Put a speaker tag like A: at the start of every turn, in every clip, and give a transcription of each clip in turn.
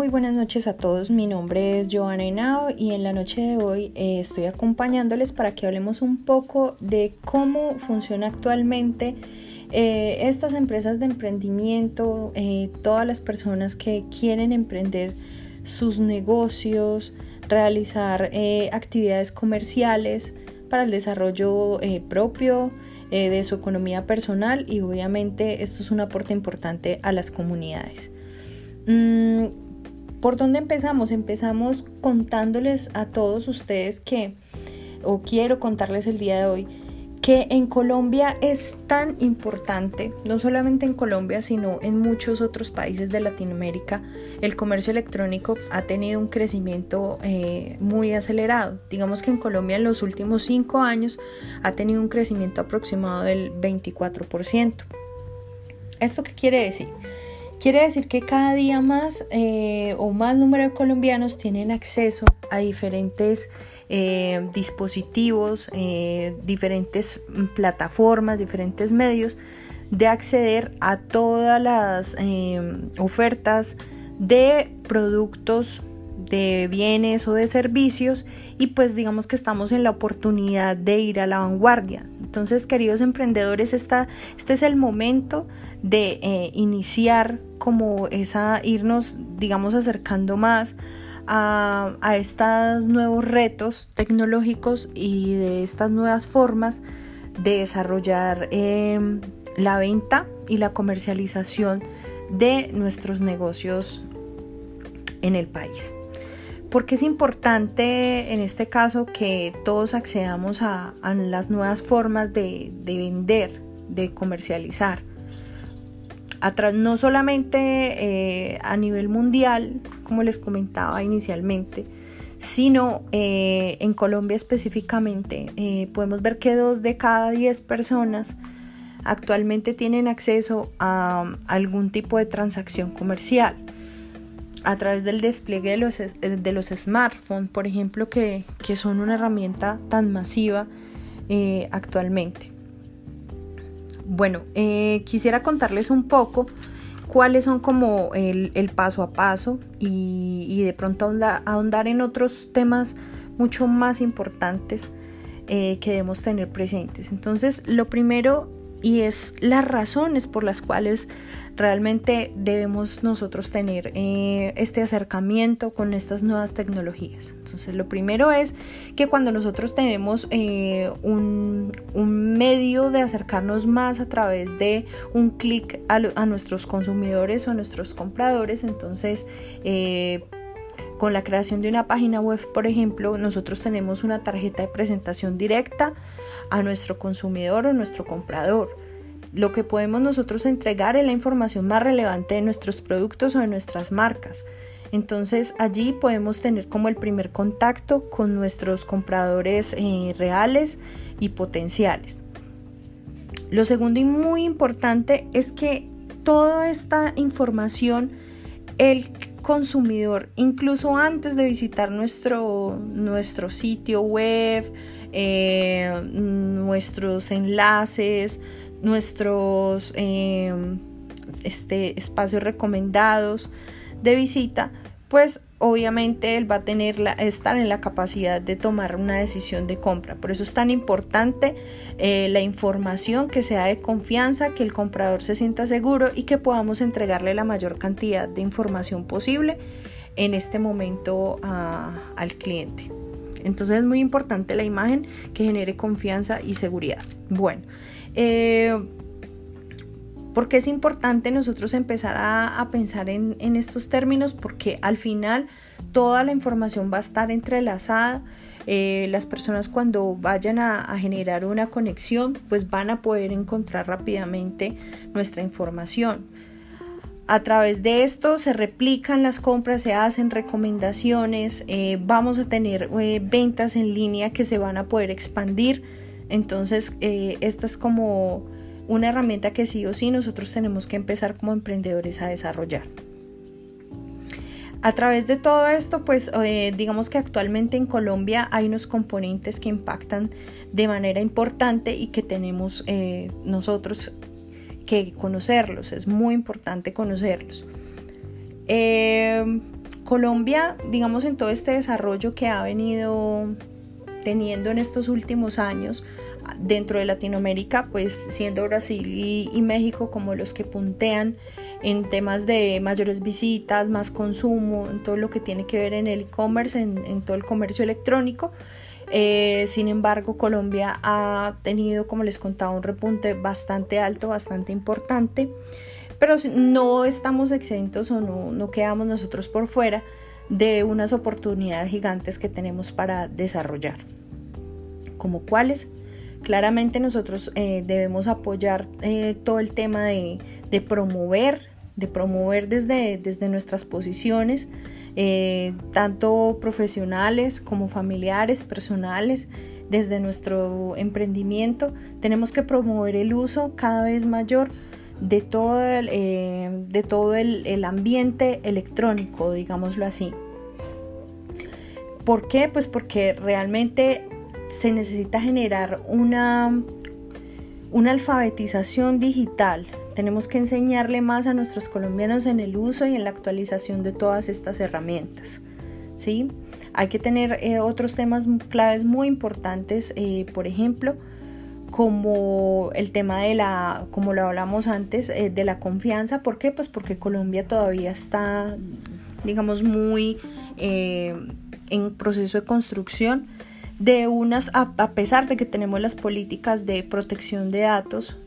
A: Muy buenas noches a todos, mi nombre es Joana Henao y en la noche de hoy eh, estoy acompañándoles para que hablemos un poco de cómo funciona actualmente eh, estas empresas de emprendimiento, eh, todas las personas que quieren emprender sus negocios, realizar actividades comerciales para el desarrollo propio de su economía personal y obviamente esto es un aporte importante a las comunidades. Mm, ¿Por dónde empezamos? Empezamos contándoles a todos ustedes que, o quiero contarles el día de hoy, que en Colombia es tan importante, no solamente en Colombia, sino en muchos otros países de Latinoamérica, el comercio electrónico ha tenido un crecimiento eh, muy acelerado. Digamos que en Colombia en los últimos cinco años ha tenido un crecimiento aproximado del 24%. ¿Esto qué quiere decir? Quiere decir que cada día más eh, o más número de colombianos tienen acceso a diferentes eh, dispositivos, eh, diferentes plataformas, diferentes medios de acceder a todas las ofertas de productos de bienes o de servicios y pues digamos que estamos en la oportunidad de ir a la vanguardia. Entonces, queridos emprendedores, esta, este es el momento de eh, iniciar como esa, irnos, digamos, acercando más a, estos nuevos retos tecnológicos y de estas nuevas formas de desarrollar em, la venta y la comercialización de nuestros negocios en el país. Porque es importante en este caso que todos accedamos a, las nuevas formas de, vender, de comercializar. no solamente eh, a nivel mundial, como les comentaba inicialmente, sino eh, en Colombia específicamente. Eh, podemos ver que dos de cada diez personas actualmente tienen acceso a algún tipo de transacción comercial a través del despliegue de los, de los smartphones, por ejemplo, que, son una herramienta tan masiva eh, actualmente. Bueno, eh, quisiera contarles un poco cuáles son como el, paso a paso y, de pronto ahondar, en otros temas mucho más importantes eh, que debemos tener presentes. Entonces, lo primero y es las razones por las cuales realmente debemos nosotros tener eh, este acercamiento con estas nuevas tecnologías. Entonces, lo primero es que cuando nosotros tenemos eh, un, medio de acercarnos más a través de un clic a, nuestros consumidores o a nuestros compradores, entonces eh, con la creación de una página web, por ejemplo, nosotros tenemos una tarjeta de presentación directa a nuestro consumidor o nuestro comprador. Lo que podemos nosotros entregar es la información más relevante de nuestros productos o de nuestras marcas. Entonces allí podemos tener como el primer contacto con nuestros compradores eh, reales y potenciales. Lo segundo y muy importante es que toda esta información el consumidor, incluso antes de visitar nuestro, nuestro sitio web, eh, nuestros enlaces, nuestros em, este, espacios recomendados de visita, pues obviamente él va a tener la, estar en la capacidad de tomar una decisión de compra. Por eso es tan importante eh, la información que sea de confianza, que el comprador se sienta seguro y que podamos entregarle la mayor cantidad de información posible en este momento al cliente. Entonces es muy importante la imagen que genere confianza y seguridad. Bueno, eh, porque es importante nosotros empezar a, pensar en, estos términos? Porque al final toda la información va a estar entrelazada. Eh, las personas cuando vayan a, generar una conexión pues van a poder encontrar rápidamente nuestra información. A través de esto se replican las compras, se hacen recomendaciones, eh, vamos a tener eh, ventas en línea que se van a poder expandir. Entonces, esta es como una herramienta que sí o sí nosotros tenemos que empezar como emprendedores a desarrollar. A través de todo esto, pues digamos que actualmente en Colombia hay unos componentes que impactan de manera importante y que tenemos nosotros que conocerlos, es muy importante conocerlos. Eh, Colombia, digamos, en todo este desarrollo que ha venido teniendo en estos últimos años dentro de Latinoamérica, pues siendo Brasil y, México como los que puntean en temas de mayores visitas, más consumo, en todo lo que tiene que ver en el e-commerce, en, todo el comercio electrónico. Eh, sin embargo, Colombia ha tenido, como les contaba, un repunte bastante alto, bastante importante, pero no estamos exentos o no, no quedamos nosotros por fuera de unas oportunidades gigantes que tenemos para desarrollar. ¿Como cuáles? Claramente nosotros eh, debemos apoyar eh, todo el tema de, promover, de promover desde, desde nuestras posiciones, eh, tanto profesionales como familiares, personales, desde nuestro emprendimiento. Tenemos que promover el uso cada vez mayor de todo el, de todo el ambiente electrónico, digámoslo así. ¿Por qué? Pues porque realmente se necesita generar una, una alfabetización digital. Tenemos que enseñarle más a nuestros colombianos en el uso y en la actualización de todas estas herramientas. ¿sí? Hay que tener eh, otros temas claves muy importantes, eh, por ejemplo, como el tema de la, como lo hablamos antes, eh, de la confianza. ¿Por qué? Pues porque Colombia todavía está, digamos, muy en proceso de construcción de unas, a, pesar de que tenemos las políticas de protección de datos,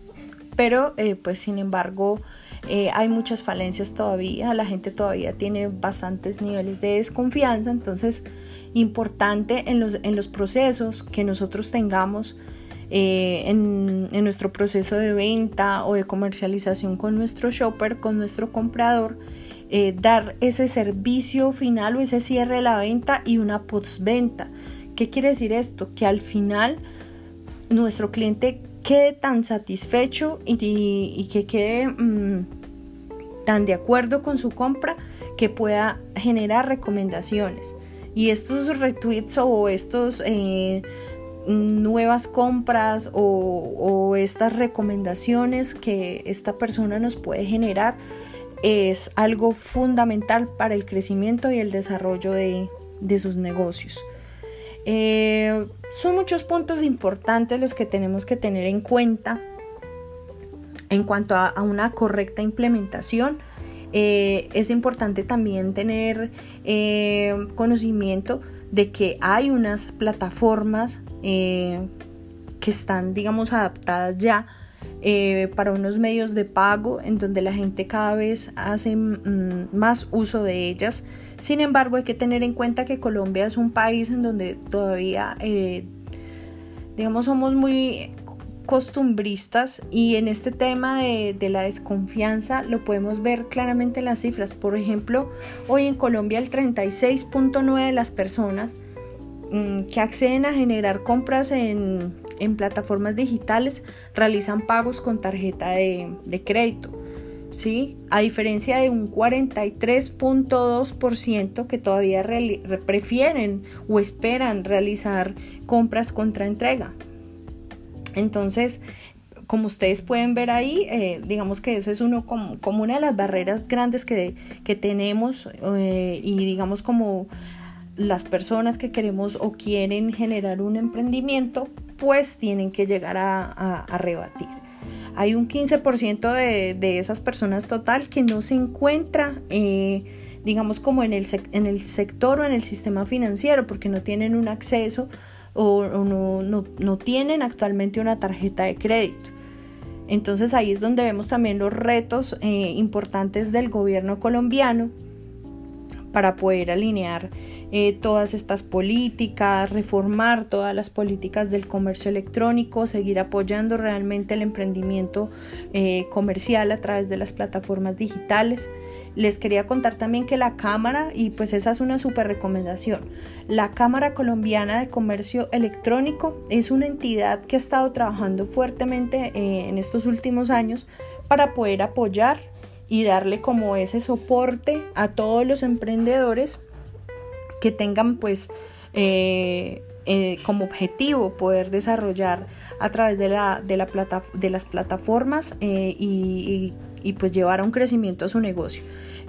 A: pero eh, pues sin embargo eh, hay muchas falencias todavía, la gente todavía tiene bastantes niveles de desconfianza, entonces importante en los, en los procesos que nosotros tengamos eh, en, en, nuestro proceso de venta o de comercialización con nuestro shopper, con nuestro comprador, dar ese servicio final o ese cierre de la venta y una postventa ¿Qué quiere decir esto? Que al final nuestro cliente quede tan satisfecho y, que quede mm, tan de acuerdo con su compra que pueda generar recomendaciones. Y estos retweets o estos eh, nuevas compras o, estas recomendaciones que esta persona nos puede generar es algo fundamental para el crecimiento y el desarrollo de, de sus negocios. Eh, son muchos puntos importantes los que tenemos que tener en cuenta en cuanto a, una correcta implementación. Eh, es importante también tener eh, conocimiento de que hay unas plataformas que están, digamos, adaptadas ya para unos medios de pago en donde la gente cada vez hace mm, más uso de ellas sin embargo, hay que tener en cuenta que Colombia es un país en donde todavía, eh, digamos, somos muy costumbristas y en este tema de, la desconfianza lo podemos ver claramente en las cifras. Por ejemplo, hoy en Colombia el 36.9 de las personas que acceden a generar compras en, plataformas digitales realizan pagos con tarjeta de crédito. ¿sí? A diferencia de un 43.2% que todavía prefieren o esperan realizar compras contra entrega. Entonces, como ustedes pueden ver ahí, eh, digamos que ese es uno como, una de las barreras grandes que, tenemos eh, y digamos como las personas que queremos o quieren generar un emprendimiento, pues tienen que llegar a rebatir hay un 15% de, de, esas personas total que no se encuentra, eh, digamos, como en el, en el sector o en el sistema financiero, porque no tienen un acceso o, no, no, tienen actualmente una tarjeta de crédito. Entonces ahí es donde vemos también los retos eh, importantes del gobierno colombiano para poder alinear eh, todas estas políticas, reformar todas las políticas del comercio electrónico, seguir apoyando realmente el emprendimiento eh, comercial a través de las plataformas digitales. Les quería contar también que la Cámara, y pues esa es una súper recomendación, la Cámara Colombiana de Comercio Electrónico es una entidad que ha estado trabajando fuertemente eh, en estos últimos años para poder apoyar y darle como ese soporte a todos los emprendedores que tengan pues eh, eh, como objetivo poder desarrollar a través de, la, de, la plata, de las plataformas eh, y, y pues llevar a un crecimiento a su negocio.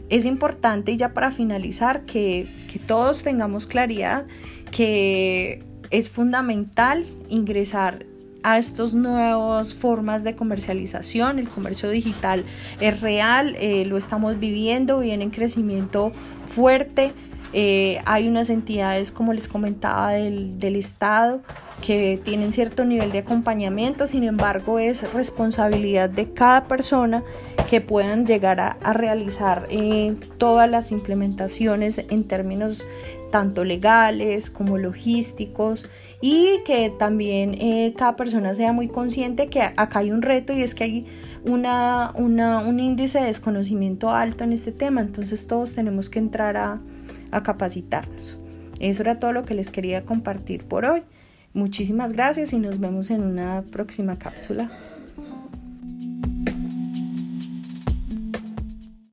A: Es importante y ya para finalizar que, que todos tengamos claridad que es fundamental ingresar a estas nuevas formas de comercialización. El comercio digital es real, lo estamos viviendo, viene en crecimiento fuerte. Eh, hay unas entidades, como les comentaba, del, del, Estado que tienen cierto nivel de acompañamiento, sin embargo es responsabilidad de cada persona que puedan llegar a, realizar eh, todas las implementaciones en términos tanto legales como logísticos y que también eh, cada persona sea muy consciente que acá hay un reto y es que hay una, una, un índice de desconocimiento alto en este tema, entonces todos tenemos que entrar a, a capacitarnos. Eso era todo lo que les quería compartir por hoy. Muchísimas gracias y nos vemos en una próxima cápsula.